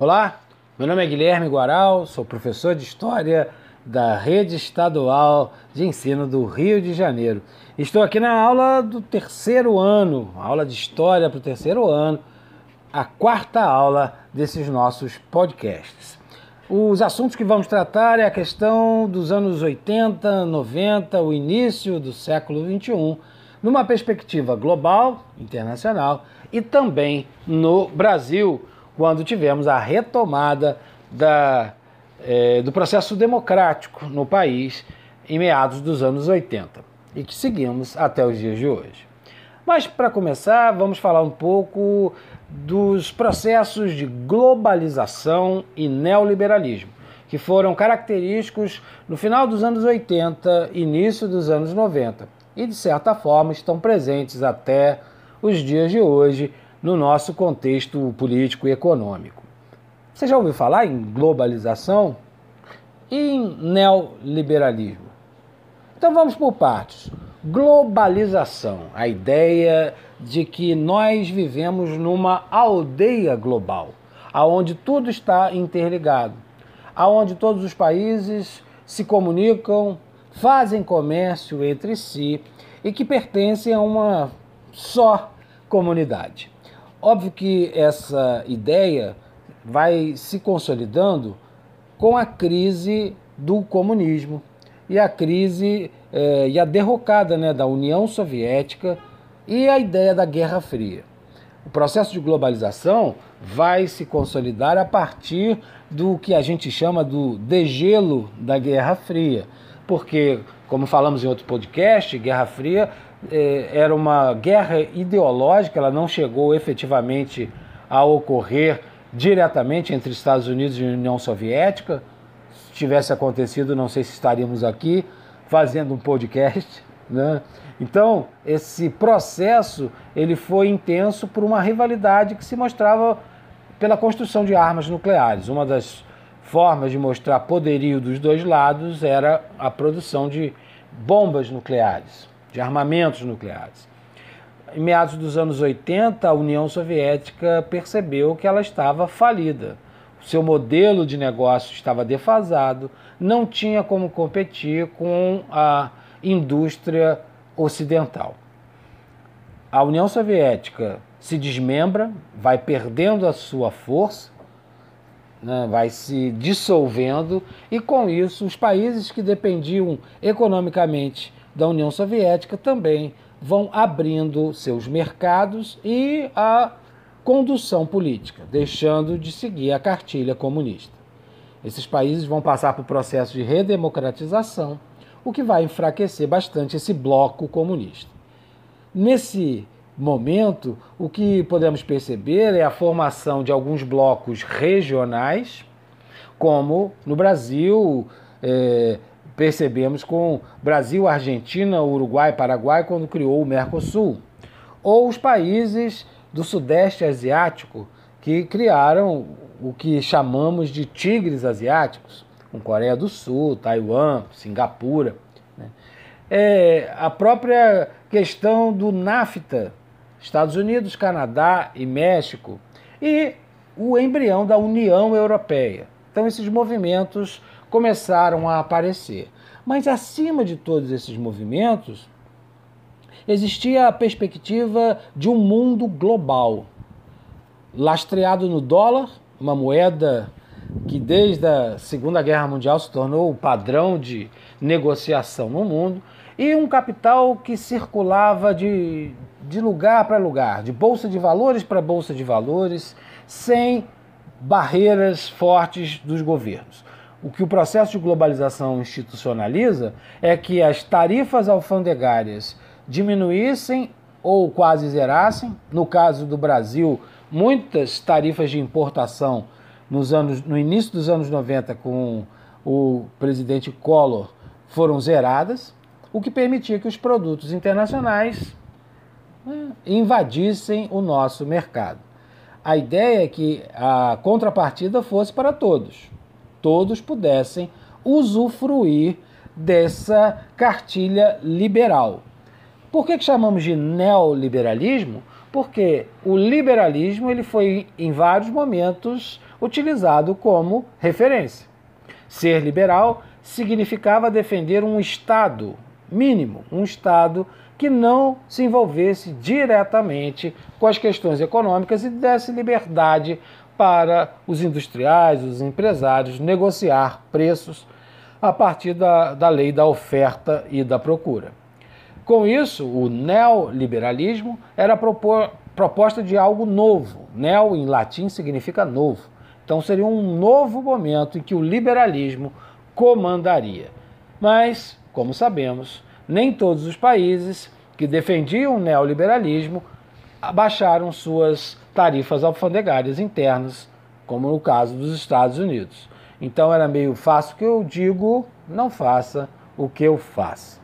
Olá, meu nome é Guilherme Guaral, sou professor de História da Rede Estadual de Ensino do Rio de Janeiro. Estou aqui na aula do terceiro ano, aula de História para o terceiro ano, a quarta aula desses nossos podcasts. Os assuntos que vamos tratar é a questão dos anos 80, 90, o início do século 21, numa perspectiva global, internacional e também no Brasil, quando tivemos a retomada da, é, do processo democrático no país em meados dos anos 80 e que seguimos até os dias de hoje. Mas para começar, vamos falar um pouco dos processos de globalização e neoliberalismo, que foram característicos no final dos anos 80, início dos anos 90 e de certa forma estão presentes até os dias de hoje no nosso contexto político e econômico. Você já ouviu falar em globalização e em neoliberalismo? Então vamos por partes. Globalização, a ideia de que nós vivemos numa aldeia global, aonde tudo está interligado, aonde todos os países se comunicam, fazem comércio entre si e que pertencem a uma só comunidade. Óbvio que essa ideia vai se consolidando com a crise do comunismo e a crise eh, e a derrocada né, da União Soviética e a ideia da Guerra Fria. O processo de globalização vai se consolidar a partir do que a gente chama do degelo da Guerra Fria, porque, como falamos em outro podcast, Guerra Fria era uma guerra ideológica, ela não chegou efetivamente a ocorrer diretamente entre Estados Unidos e União Soviética. Se tivesse acontecido, não sei se estaríamos aqui fazendo um podcast, né? Então, esse processo ele foi intenso por uma rivalidade que se mostrava pela construção de armas nucleares. Uma das formas de mostrar poderio dos dois lados era a produção de bombas nucleares de armamentos nucleares. Em meados dos anos 80, a União Soviética percebeu que ela estava falida. O seu modelo de negócio estava defasado, não tinha como competir com a indústria ocidental. A União Soviética se desmembra, vai perdendo a sua força, né, vai se dissolvendo, e com isso os países que dependiam economicamente da União Soviética também vão abrindo seus mercados e a condução política, deixando de seguir a cartilha comunista. Esses países vão passar por processo de redemocratização, o que vai enfraquecer bastante esse bloco comunista. Nesse momento, o que podemos perceber é a formação de alguns blocos regionais, como no Brasil, é, percebemos com Brasil, Argentina, Uruguai, Paraguai, quando criou o Mercosul, ou os países do Sudeste Asiático que criaram o que chamamos de tigres asiáticos, com Coreia do Sul, Taiwan, Singapura. Né? É, a própria questão do NAFTA, Estados Unidos, Canadá e México, e o embrião da União Europeia. Então, esses movimentos começaram a aparecer. Mas acima de todos esses movimentos, existia a perspectiva de um mundo global, lastreado no dólar, uma moeda que desde a Segunda Guerra Mundial se tornou o padrão de negociação no mundo, e um capital que circulava de, de lugar para lugar, de bolsa de valores para bolsa de valores, sem barreiras fortes dos governos. O que o processo de globalização institucionaliza é que as tarifas alfandegárias diminuíssem ou quase zerassem. No caso do Brasil, muitas tarifas de importação nos anos, no início dos anos 90 com o presidente Collor foram zeradas, o que permitia que os produtos internacionais né, invadissem o nosso mercado. A ideia é que a contrapartida fosse para todos todos pudessem usufruir dessa cartilha liberal. Por que, que chamamos de neoliberalismo? Porque o liberalismo ele foi em vários momentos utilizado como referência. Ser liberal significava defender um Estado mínimo, um Estado que não se envolvesse diretamente com as questões econômicas e desse liberdade para os industriais, os empresários negociar preços a partir da, da lei da oferta e da procura. Com isso, o neoliberalismo era proposta de algo novo. Neo em latim significa novo. Então seria um novo momento em que o liberalismo comandaria. Mas, como sabemos, nem todos os países que defendiam o neoliberalismo abaixaram suas tarifas alfandegárias internas, como no caso dos Estados Unidos. Então era meio fácil que eu digo, não faça o que eu faço.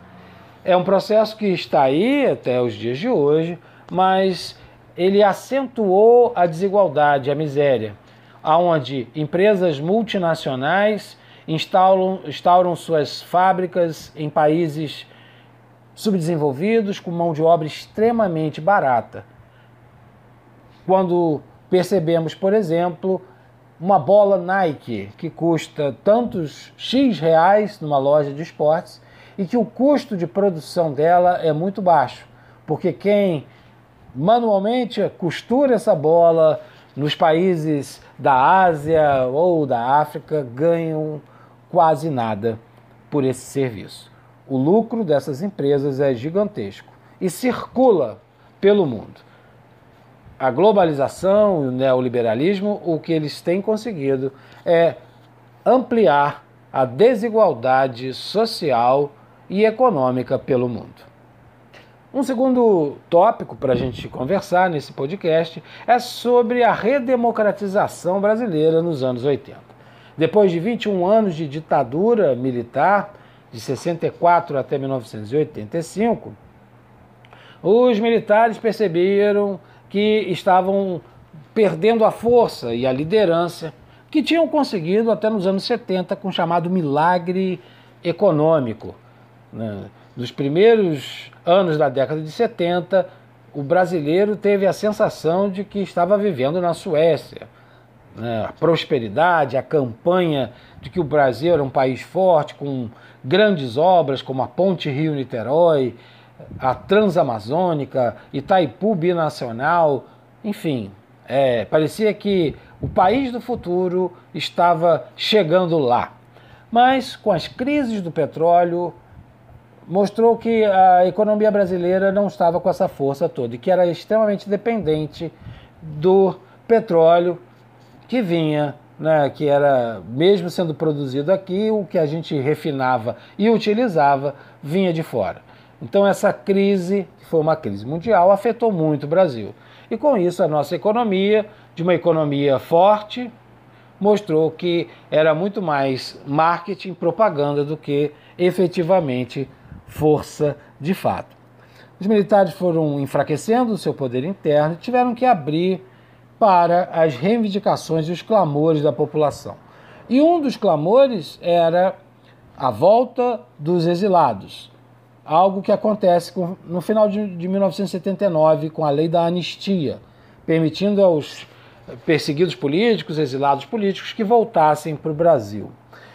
É um processo que está aí até os dias de hoje, mas ele acentuou a desigualdade, a miséria, aonde empresas multinacionais instauram, instauram suas fábricas em países subdesenvolvidos com mão de obra extremamente barata. Quando percebemos, por exemplo, uma bola Nike que custa tantos X reais numa loja de esportes e que o custo de produção dela é muito baixo, porque quem manualmente costura essa bola nos países da Ásia ou da África ganham quase nada por esse serviço. O lucro dessas empresas é gigantesco e circula pelo mundo. A globalização e o neoliberalismo, o que eles têm conseguido é ampliar a desigualdade social e econômica pelo mundo. Um segundo tópico para a gente conversar nesse podcast é sobre a redemocratização brasileira nos anos 80. Depois de 21 anos de ditadura militar, de 64 até 1985, os militares perceberam que estavam perdendo a força e a liderança que tinham conseguido até nos anos 70 com o chamado milagre econômico. Né? Nos primeiros anos da década de 70, o brasileiro teve a sensação de que estava vivendo na Suécia. Né? A prosperidade, a campanha de que o Brasil era um país forte, com grandes obras como a Ponte Rio-Niterói, a Transamazônica, Itaipu Binacional, enfim, é, parecia que o país do futuro estava chegando lá. Mas com as crises do petróleo, mostrou que a economia brasileira não estava com essa força toda e que era extremamente dependente do petróleo que vinha, né, que era mesmo sendo produzido aqui, o que a gente refinava e utilizava vinha de fora. Então essa crise, que foi uma crise mundial, afetou muito o Brasil. E com isso a nossa economia, de uma economia forte, mostrou que era muito mais marketing, propaganda do que efetivamente força de fato. Os militares foram enfraquecendo o seu poder interno e tiveram que abrir para as reivindicações e os clamores da população. E um dos clamores era a volta dos exilados, algo que acontece no final de 1979 com a lei da anistia, permitindo aos perseguidos políticos, exilados políticos, que voltassem para o Brasil.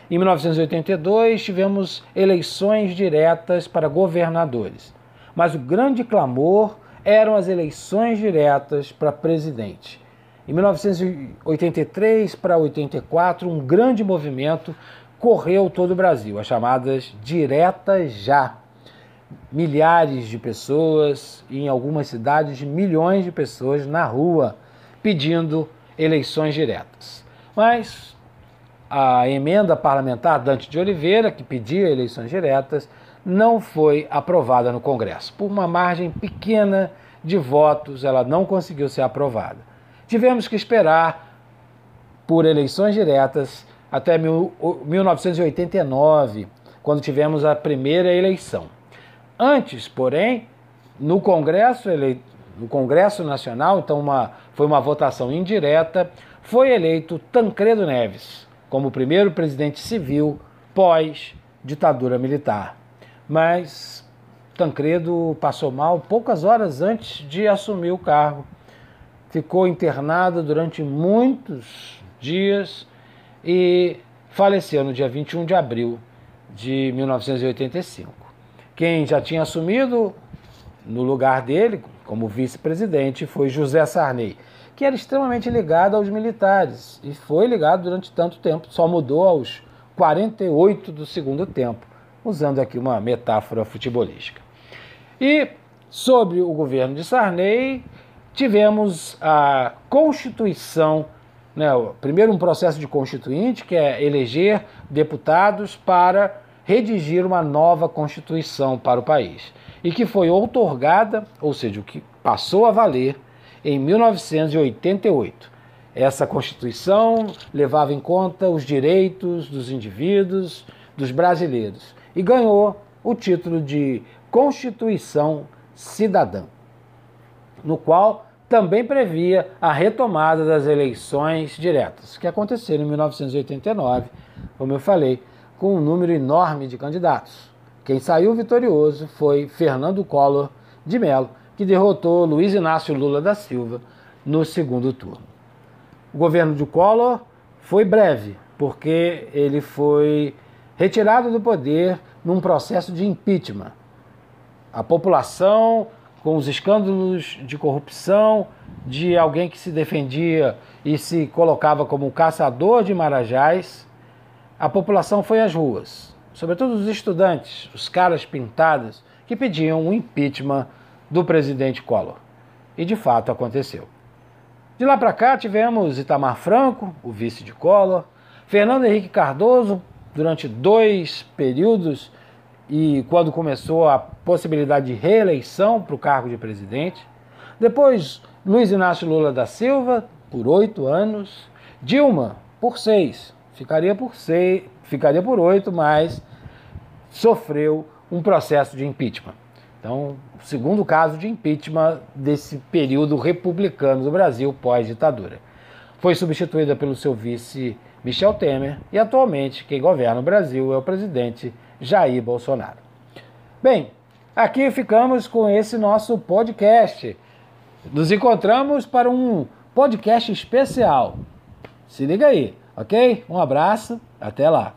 Em 1982, tivemos eleições diretas para governadores. Mas o grande clamor eram as eleições diretas para presidente. Em 1983 para 84, um grande movimento correu todo o Brasil, as chamadas diretas já. Milhares de pessoas, em algumas cidades, milhões de pessoas na rua pedindo eleições diretas. Mas a emenda parlamentar Dante de Oliveira, que pedia eleições diretas, não foi aprovada no Congresso. Por uma margem pequena de votos, ela não conseguiu ser aprovada. Tivemos que esperar por eleições diretas até 1989, quando tivemos a primeira eleição. Antes, porém, no Congresso, ele... no Congresso Nacional, então uma... foi uma votação indireta, foi eleito Tancredo Neves, como primeiro presidente civil pós-ditadura militar. Mas Tancredo passou mal poucas horas antes de assumir o cargo. Ficou internado durante muitos, dias e faleceu no dia 21 de abril de 1985. Quem já tinha assumido no lugar dele, como vice-presidente, foi José Sarney, que era extremamente ligado aos militares e foi ligado durante tanto tempo, só mudou aos 48 do segundo tempo, usando aqui uma metáfora futebolística. E sobre o governo de Sarney, tivemos a Constituição, né, primeiro um processo de constituinte, que é eleger deputados para redigir uma nova Constituição para o país, e que foi outorgada, ou seja, o que passou a valer, em 1988. Essa Constituição levava em conta os direitos dos indivíduos, dos brasileiros, e ganhou o título de Constituição Cidadã, no qual também previa a retomada das eleições diretas, que aconteceram em 1989, como eu falei, com um número enorme de candidatos. Quem saiu vitorioso foi Fernando Collor de Mello, que derrotou Luiz Inácio Lula da Silva no segundo turno. O governo de Collor foi breve, porque ele foi retirado do poder num processo de impeachment. A população com os escândalos de corrupção de alguém que se defendia e se colocava como caçador de marajás, a população foi às ruas, sobretudo os estudantes, os caras pintados, que pediam o impeachment do presidente Collor. E de fato aconteceu. De lá para cá tivemos Itamar Franco, o vice de Collor, Fernando Henrique Cardoso, durante dois períodos e quando começou a possibilidade de reeleição para o cargo de presidente. Depois, Luiz Inácio Lula da Silva, por oito anos. Dilma, por seis. Ficaria por seis, ficaria por oito, mas sofreu um processo de impeachment. Então, o segundo caso de impeachment desse período republicano do Brasil pós-ditadura. Foi substituída pelo seu vice Michel Temer e atualmente quem governa o Brasil é o presidente Jair Bolsonaro. Bem, aqui ficamos com esse nosso podcast. Nos encontramos para um podcast especial. Se liga aí, ok? Um abraço, até lá.